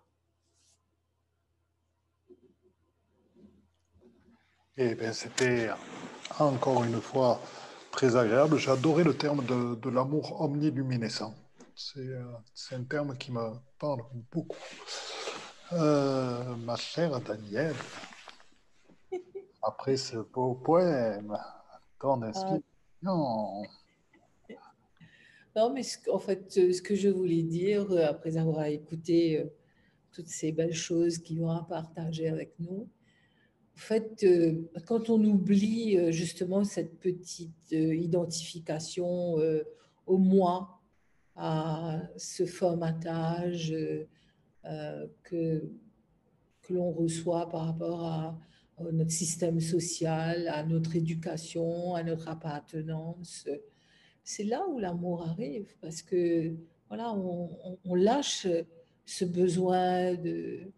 Eh bien, c'était encore une fois très agréable. J'ai adoré le terme de, de l'amour omniluminescent. Euh, c'est un terme qui me parle beaucoup. Euh, ma chère Danielle, après ce beau poème, ton inspiration. Non, mais en fait, ce que je voulais dire, euh, après avoir écouté toutes ces belles choses qu'ils ont à partager avec nous, en fait, quand on oublie justement cette petite identification au moi, à ce formatage euh, que, que l'on reçoit par rapport à, notre système social, à notre éducation, à notre appartenance. C'est là où l'amour arrive parce que voilà, on, lâche ce besoin de,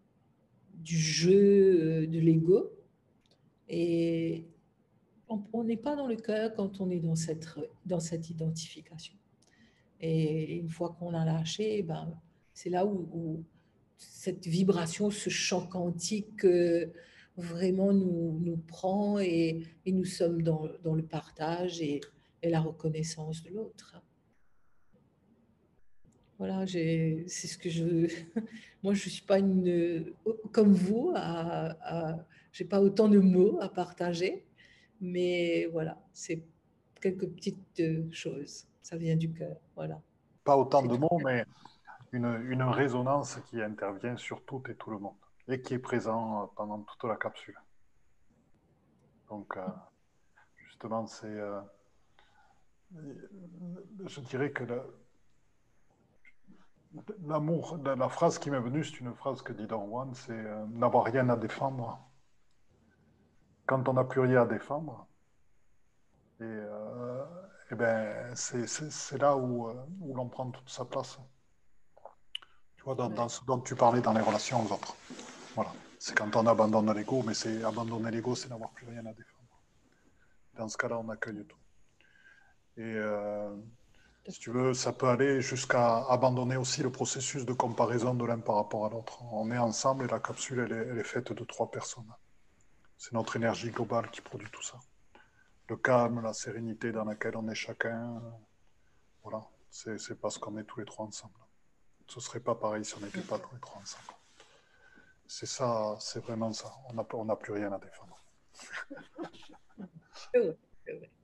du jeu, de l'ego, et on n'est pas dans le cœur quand on est dans cette, dans cette identification. Et une fois qu'on a lâché, ben, c'est là où, cette vibration, ce champ quantique euh, vraiment nous, nous prend et, nous sommes dans, dans le partage et, la reconnaissance de l'autre. Voilà, c'est ce que je. Moi, je ne suis pas une. Comme vous, à, je n'ai pas autant de mots à partager, mais voilà, c'est quelques petites euh, choses ça vient du cœur. Voilà. Pas autant de mots, mais une, une, résonance qui intervient sur tout et tout le monde et qui est présent pendant toute la capsule. Donc, euh, justement, c'est. Euh, je dirais que l'amour, la, phrase qui m'est venue, c'est une phrase que dit Don Juan c'est euh, n'avoir rien à défendre. Quand on n'a plus rien à défendre, et eh ben, c'est là où, euh, où l'on prend toute sa place. Tu vois, dans, ce dont tu parlais dans les relations aux autres. Voilà. C'est quand on abandonne l'ego, mais c'est abandonner l'ego, c'est n'avoir plus rien à défendre. Dans ce cas-là, on accueille tout. Et euh, si tu veux, ça peut aller jusqu'à abandonner aussi le processus de comparaison de l'un par rapport à l'autre. On est ensemble et la capsule, elle est faite de trois personnes. C'est notre énergie globale qui produit tout ça le calme, la sérénité dans laquelle on est chacun. Voilà, c'est parce qu'on est tous les trois ensemble. Ce serait pas pareil si on n'était pas tous les trois ensemble. C'est ça, c'est vraiment ça. On n'a plus rien à défendre.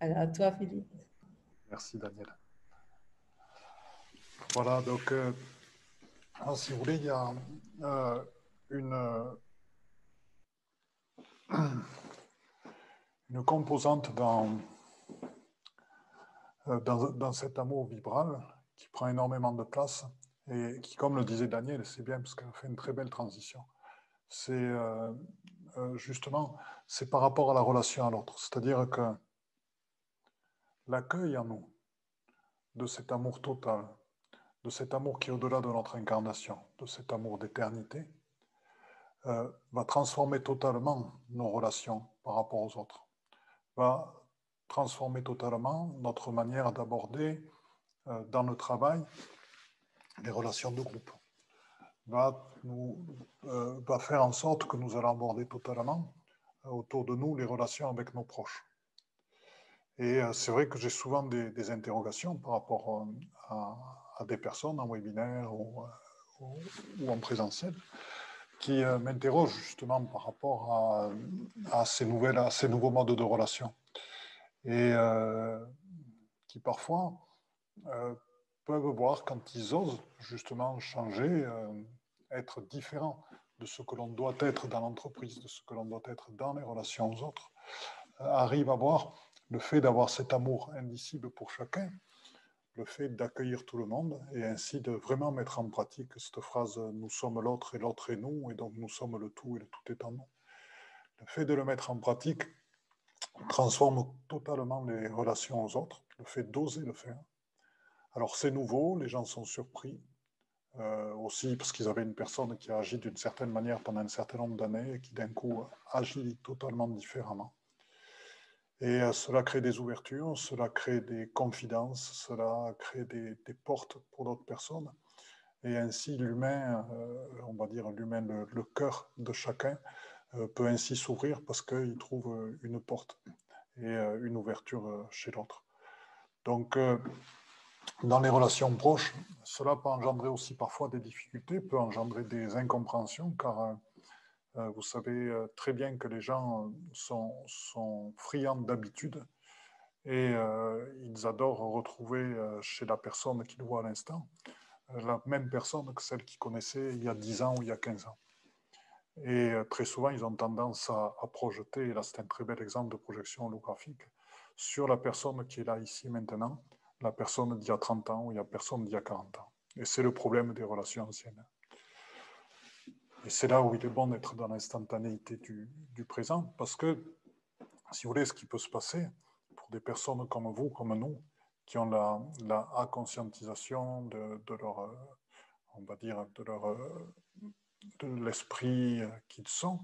Alors, à toi, Philippe. Merci, Daniel. Voilà, donc, euh, si vous voulez, il y a euh, une une composante euh, dans, dans, cet amour vibral qui prend énormément de place et qui, comme le disait Daniel, c'est bien parce qu'elle fait une très belle transition. C'est euh, euh, justement, c'est par rapport à la relation à l'autre. C'est-à-dire que l'accueil en nous de cet amour total, de cet amour qui est au-delà de notre incarnation, de cet amour d'éternité, euh, va transformer totalement nos relations par rapport aux autres, va transformer totalement notre manière d'aborder euh, dans le travail les relations de groupe, euh, va faire en sorte que nous allons aborder totalement autour de nous les relations avec nos proches. Et c'est vrai que j'ai souvent des, interrogations par rapport à, des personnes en webinaire ou, en présentiel qui euh, m'interroge justement par rapport à, ces nouvelles, à ces nouveaux modes de relation et euh, qui parfois euh, peuvent voir quand ils osent justement changer, être différents de ce que l'on doit être dans l'entreprise, de ce que l'on doit être dans les relations aux autres, arrivent à voir le fait d'avoir cet amour indicible pour chacun le fait d'accueillir tout le monde et ainsi de vraiment mettre en pratique cette phrase nous sommes l'autre et l'autre est nous et donc nous sommes le tout et le tout est en nous. Le fait de le mettre en pratique transforme totalement les relations aux autres, le fait d'oser le faire. Alors c'est nouveau, les gens sont surpris, euh, aussi parce qu'ils avaient une personne qui a agi d'une certaine manière pendant un certain nombre d'années et qui d'un coup agit totalement différemment. Et euh, cela crée des ouvertures, cela crée des confidences, cela crée des, portes pour d'autres personnes. Et ainsi, l'humain, euh, on va dire l'humain, le, cœur de chacun peut ainsi s'ouvrir parce qu'il trouve une porte et une ouverture chez l'autre. Donc, dans les relations proches, cela peut engendrer aussi parfois des difficultés, peut engendrer des incompréhensions, car euh, vous savez euh, très bien que les gens sont, friands d'habitude et euh, ils adorent retrouver chez la personne qu'ils voient à l'instant la même personne que celle qu'ils connaissaient il y a 10 ans ou il y a 15 ans. Et très souvent, ils ont tendance à, projeter, et là c'est un très bel exemple de projection holographique, sur la personne qui est là ici maintenant, la personne d'il y a 30 ans ou il y a personne d'il y a 40 ans. Et c'est le problème des relations anciennes. Et c'est là où il est bon d'être dans l'instantanéité du, présent, parce que, si vous voulez, ce qui peut se passer pour des personnes comme vous, comme nous, qui ont la, la conscientisation de, leur, euh, on va dire, de leur, euh, de l'esprit qu'ils sont,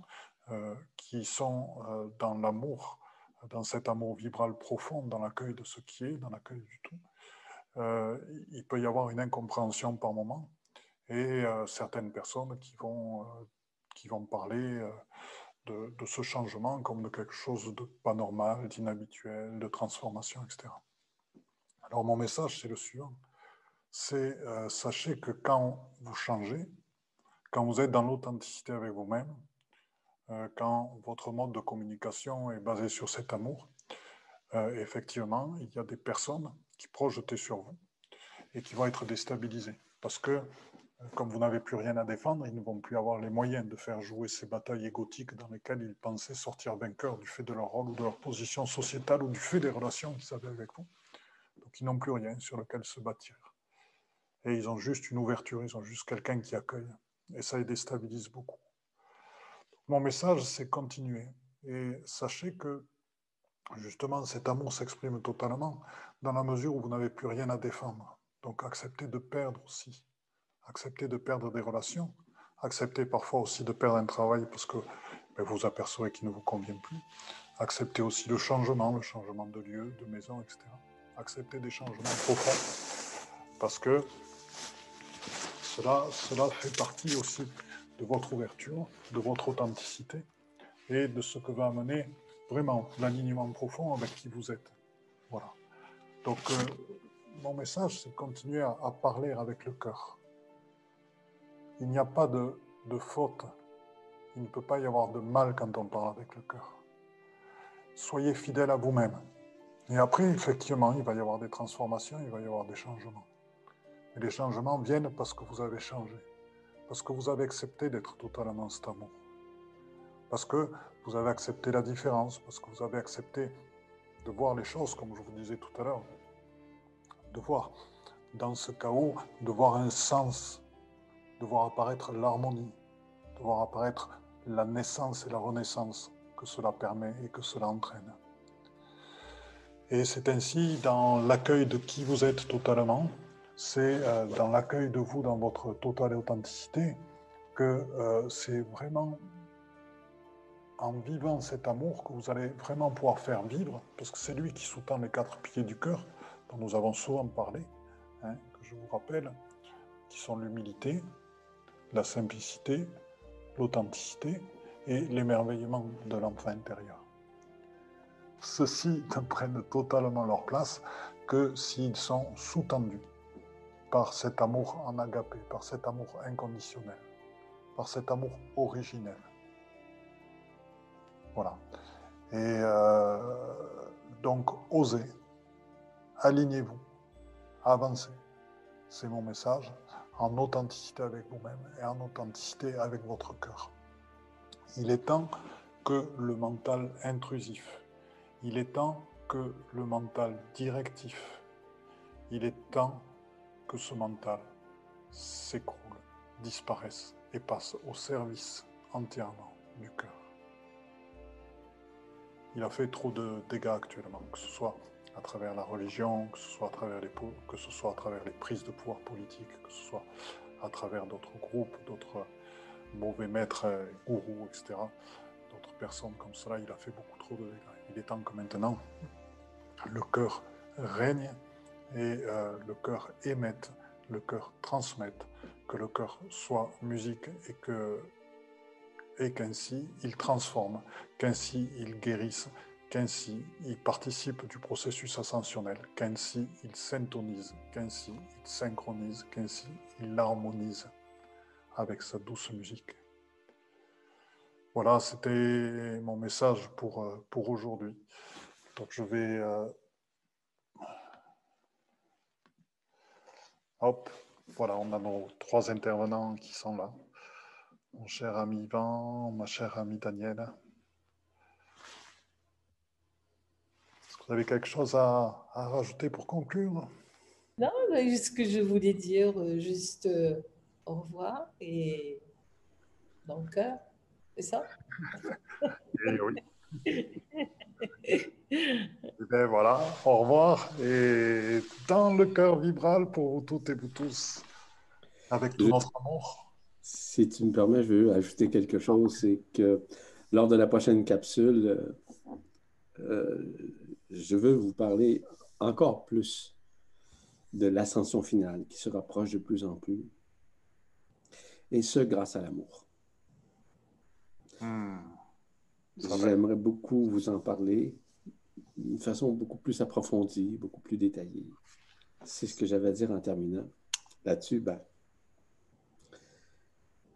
euh, qui sont dans l'amour, dans cet amour vibral profond, dans l'accueil de ce qui est, dans l'accueil du tout, il peut y avoir une incompréhension par moment et euh, certaines personnes qui vont, euh, qui vont parler euh, de, ce changement comme de quelque chose de pas normal, d'inhabituel, de transformation, etc. Alors mon message, c'est le suivant. C'est sachez que quand vous changez, quand vous êtes dans l'authenticité avec vous-même, quand votre mode de communication est basé sur cet amour, effectivement, il y a des personnes qui projettent sur vous et qui vont être déstabilisées. Parce que comme vous n'avez plus rien à défendre, ils ne vont plus avoir les moyens de faire jouer ces batailles égotiques dans lesquelles ils pensaient sortir vainqueurs du fait de leur rôle ou de leur position sociétale ou du fait des relations qu'ils avaient avec vous. Donc ils n'ont plus rien sur lequel se bâtir. Et ils ont juste une ouverture, ils ont juste quelqu'un qui accueille. Et ça les déstabilise beaucoup. mon message, c'est continuer. Et sachez que justement cet amour s'exprime totalement dans la mesure où vous n'avez plus rien à défendre. Donc acceptez de perdre aussi accepter de perdre des relations, accepter parfois aussi de perdre un travail parce que ben, vous apercevez qu'il ne vous convient plus, accepter aussi le changement, le changement de lieu, de maison, etc. Accepter des changements profonds parce que cela, cela fait partie aussi de votre ouverture, de votre authenticité et de ce que va amener vraiment l'alignement profond avec qui vous êtes. Voilà. Donc, euh, mon message, c'est de continuer à parler avec le cœur il n'y a pas de, faute. Il ne peut pas y avoir de mal quand on parle avec le cœur. Soyez fidèle à vous-même. Et après, effectivement, il va y avoir des transformations, il va y avoir des changements. Et les changements viennent parce que vous avez changé, parce que vous avez accepté d'être totalement cet amour, parce que vous avez accepté la différence, parce que vous avez accepté de voir les choses, comme je vous disais tout à l'heure, de voir dans ce chaos, de voir un sens de voir apparaître l'harmonie, de voir apparaître la naissance et la renaissance que cela permet et que cela entraîne. Et c'est ainsi dans l'accueil de qui vous êtes totalement, c'est euh, dans l'accueil de vous dans votre totale authenticité que euh, c'est vraiment en vivant cet amour que vous allez vraiment pouvoir faire vivre, parce que c'est lui qui sous-tend les quatre pieds du cœur, dont nous avons souvent parlé, hein, que je vous rappelle, qui sont l'humilité, la simplicité, l'authenticité et l'émerveillement de l'enfant intérieur. Ceux-ci ne prennent totalement leur place que s'ils sont sous-tendus par cet amour en agapé, par cet amour inconditionnel, par cet amour originel. Voilà. Et euh, donc, osez, alignez-vous, avancez. C'est mon message, en authenticité avec vous-même et en authenticité avec votre cœur. Il est temps que le mental intrusif, il est temps que le mental directif, il est temps que ce mental s'écroule, disparaisse et passe au service entièrement du cœur. Il a fait trop de dégâts actuellement, que ce soit à travers la religion, que ce soit à travers les, prises de pouvoir politiques, que ce soit à travers d'autres groupes, d'autres mauvais maîtres, gourous, etc. D'autres personnes comme cela, il a fait beaucoup trop de dégâts. Il est temps que maintenant le cœur règne et euh, le cœur émette, le cœur transmette, que le cœur soit musique et que et qu'ainsi il transforme, qu'ainsi il guérisse, qu'ainsi il participe du processus ascensionnel, qu'ainsi il syntonise, qu'ainsi il synchronise, qu'ainsi il harmonise avec sa douce musique. Voilà, c'était mon message pour, euh, pour aujourd'hui. Donc je vais... Euh, hop, voilà, on a nos trois intervenants qui sont là. Mon cher ami Ivan, ma chère amie Danielle. Vous avez quelque chose à, rajouter pour conclure? Non, juste ce que je voulais dire, euh, juste euh, au revoir et dans le cœur, c'est ça? Eh Oui. et eh bien voilà, au revoir et dans le cœur vibral pour vous toutes et vous tous, avec tout notre amour. Si tu me permets, je veux ajouter quelque chose, c'est que lors de la prochaine capsule, euh, je veux vous parler encore plus de l'ascension finale qui se rapproche de plus en plus, et ce grâce à l'amour. Hmm. J'aimerais beaucoup vous en parler d'une façon beaucoup plus approfondie, beaucoup plus détaillée. C'est ce que j'avais à dire en terminant. Là-dessus, ben,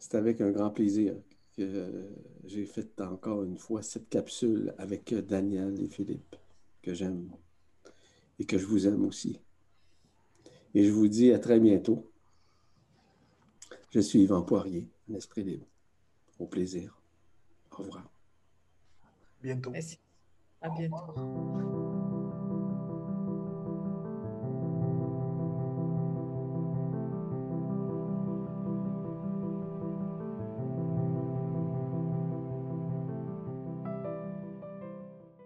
c'est avec un grand plaisir que j'ai fait encore une fois cette capsule avec Daniel et Philippe que j'aime et que je vous aime aussi. Et je vous dis à très bientôt. Je suis Yvan Poirier, un esprit libre. Au plaisir. Au revoir. Bientôt. Merci. À bientôt.